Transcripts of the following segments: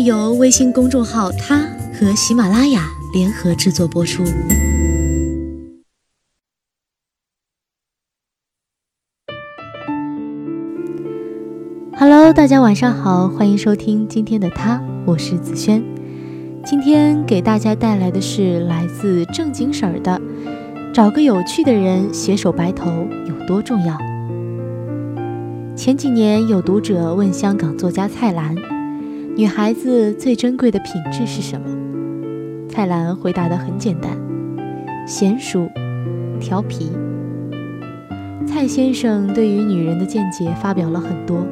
由微信公众号“他”和喜马拉雅联合制作播出。Hello，大家晚上好，欢迎收听今天的他，我是子轩。今天给大家带来的是来自正经婶儿的：“找个有趣的人携手白头有多重要。”前几年有读者问香港作家蔡澜。女孩子最珍贵的品质是什么？蔡澜回答的很简单：娴熟、调皮。蔡先生对于女人的见解发表了很多，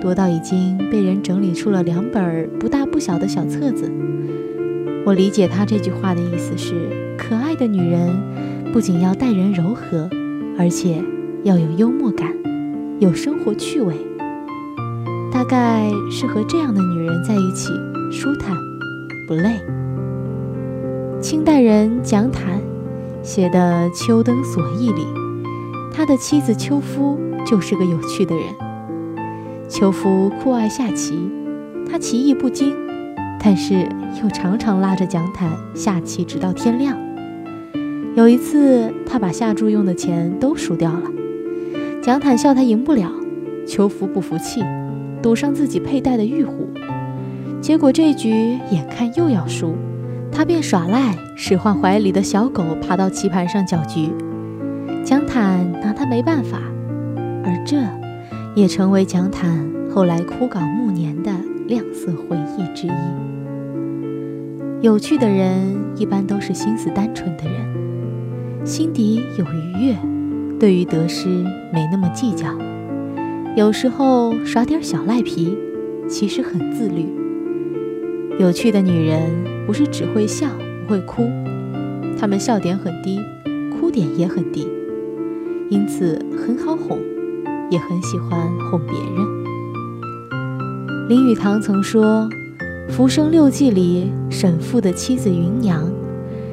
多到已经被人整理出了两本不大不小的小册子。我理解他这句话的意思是：可爱的女人不仅要待人柔和，而且要有幽默感，有生活趣味。大概是和这样的女人在一起舒坦不累。清代人蒋坦写的《秋灯所忆》里，他的妻子秋夫就是个有趣的人。秋夫酷爱下棋，他棋艺不精，但是又常常拉着蒋坦下棋直到天亮。有一次，他把下注用的钱都输掉了，蒋坦笑他赢不了，秋夫不服气。赌上自己佩戴的玉壶，结果这局眼看又要输，他便耍赖，使唤怀里的小狗爬到棋盘上搅局。蒋坦拿他没办法，而这也成为蒋坦后来枯槁暮年的亮色回忆之一。有趣的人一般都是心思单纯的人，心底有愉悦，对于得失没那么计较。有时候耍点小赖皮，其实很自律。有趣的女人不是只会笑不会哭，她们笑点很低，哭点也很低，因此很好哄，也很喜欢哄别人。林语堂曾说，《浮生六记》里沈复的妻子芸娘，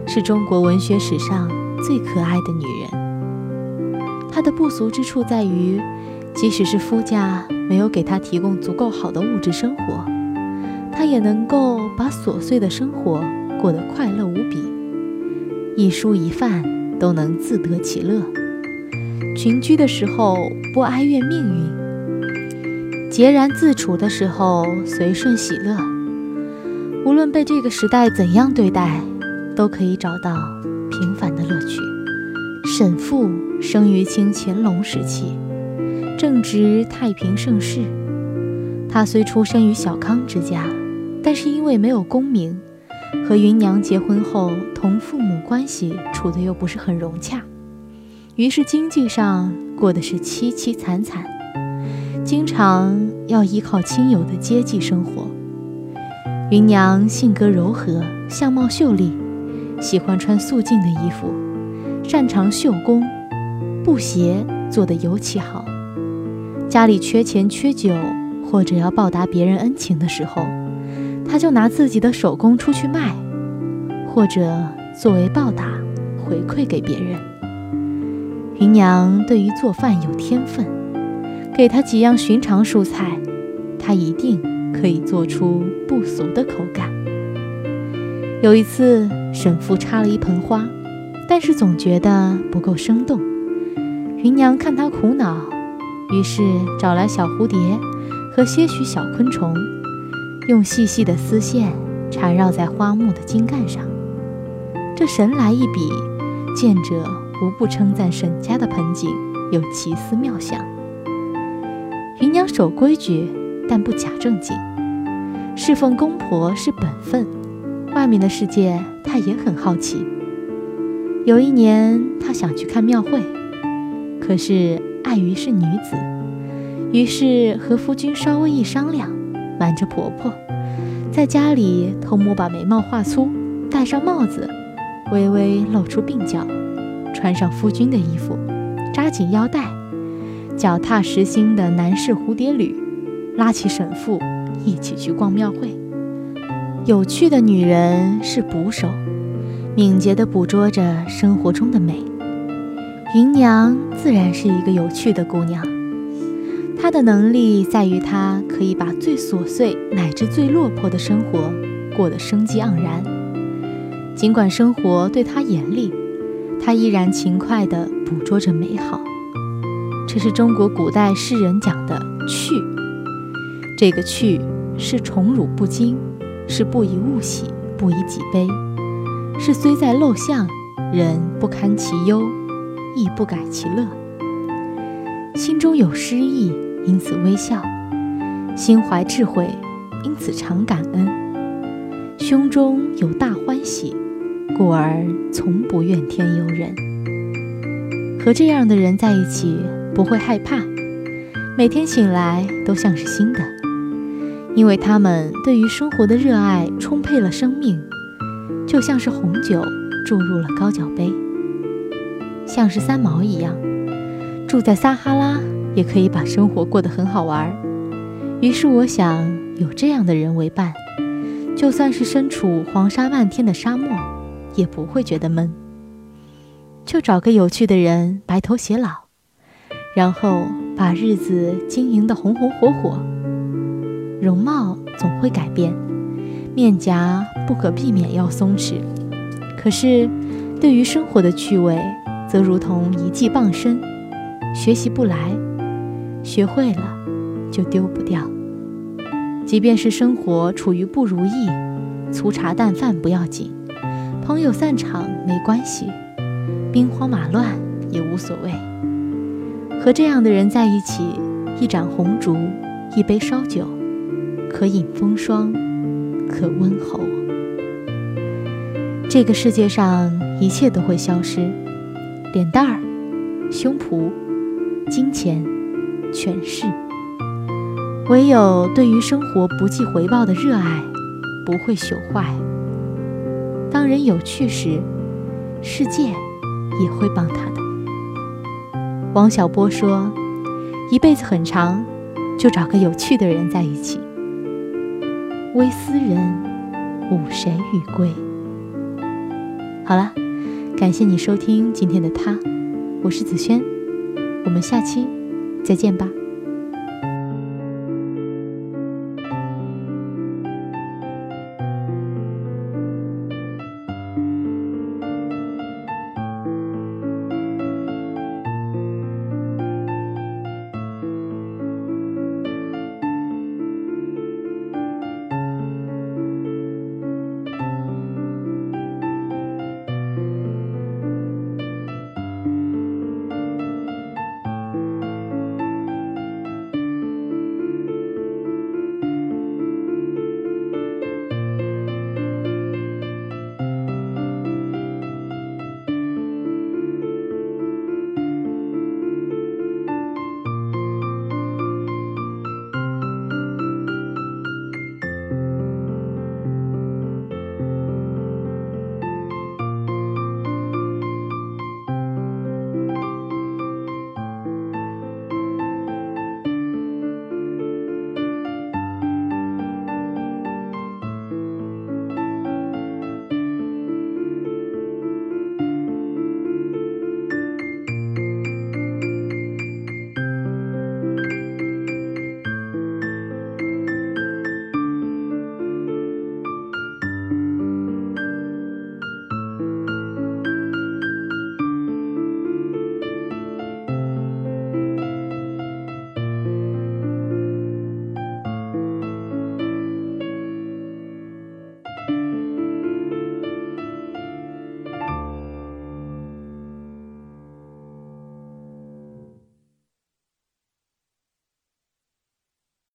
是中国文学史上最可爱的女人。她的不俗之处在于。即使是夫家没有给她提供足够好的物质生活，她也能够把琐碎的生活过得快乐无比，一蔬一饭都能自得其乐。群居的时候不哀怨命运，孑然自处的时候随顺喜乐。无论被这个时代怎样对待，都可以找到平凡的乐趣。沈复生于清乾隆时期。正值太平盛世，他虽出身于小康之家，但是因为没有功名，和芸娘结婚后，同父母关系处得又不是很融洽，于是经济上过的是凄凄惨惨，经常要依靠亲友的接济生活。芸娘性格柔和，相貌秀丽，喜欢穿素净的衣服，擅长绣工，布鞋做得尤其好。家里缺钱缺酒，或者要报答别人恩情的时候，他就拿自己的手工出去卖，或者作为报答回馈给别人。芸娘对于做饭有天分，给她几样寻常蔬菜，她一定可以做出不俗的口感。有一次，沈父插了一盆花，但是总觉得不够生动。芸娘看他苦恼。于是找来小蝴蝶和些许小昆虫，用细细的丝线缠绕在花木的茎干上。这神来一笔，见者无不称赞沈家的盆景有奇思妙想。芸娘守规矩，但不假正经，侍奉公婆是本分。外面的世界，她也很好奇。有一年，她想去看庙会，可是。碍于是女子，于是和夫君稍微一商量，瞒着婆婆，在家里偷摸把眉毛画粗，戴上帽子，微微露出鬓角，穿上夫君的衣服，扎紧腰带，脚踏实心的男士蝴蝶履，拉起沈父一起去逛庙会。有趣的女人是捕手，敏捷地捕捉着生活中的美。芸娘自然是一个有趣的姑娘，她的能力在于她可以把最琐碎乃至最落魄的生活过得生机盎然。尽管生活对她严厉，她依然勤快地捕捉着美好。这是中国古代诗人讲的“趣”。这个“趣”是宠辱不惊，是不以物喜，不以己悲，是虽在陋巷，人不堪其忧，亦不改其乐。心中有诗意，因此微笑；心怀智慧，因此常感恩；胸中有大欢喜，故而从不怨天尤人。和这样的人在一起，不会害怕，每天醒来都像是新的，因为他们对于生活的热爱充沛了生命，就像是红酒注入了高脚杯，像是三毛一样。住在撒哈拉也可以把生活过得很好玩于是我想有这样的人为伴，就算是身处黄沙漫天的沙漠，也不会觉得闷。就找个有趣的人白头偕老，然后把日子经营得红红火火。容貌总会改变，面颊不可避免要松弛，可是对于生活的趣味，则如同一技傍身。学习不来，学会了就丢不掉。即便是生活处于不如意，粗茶淡饭不要紧，朋友散场没关系，兵荒马乱也无所谓。和这样的人在一起，一盏红烛，一杯烧酒，可饮风霜，可温喉。这个世界上一切都会消失，脸蛋儿，胸脯。金钱、权势，唯有对于生活不计回报的热爱，不会朽坏。当人有趣时，世界也会帮他的。王小波说：“一辈子很长，就找个有趣的人在一起。微斯人，吾谁与归？”好了，感谢你收听今天的他，我是子轩。我们下期再见吧。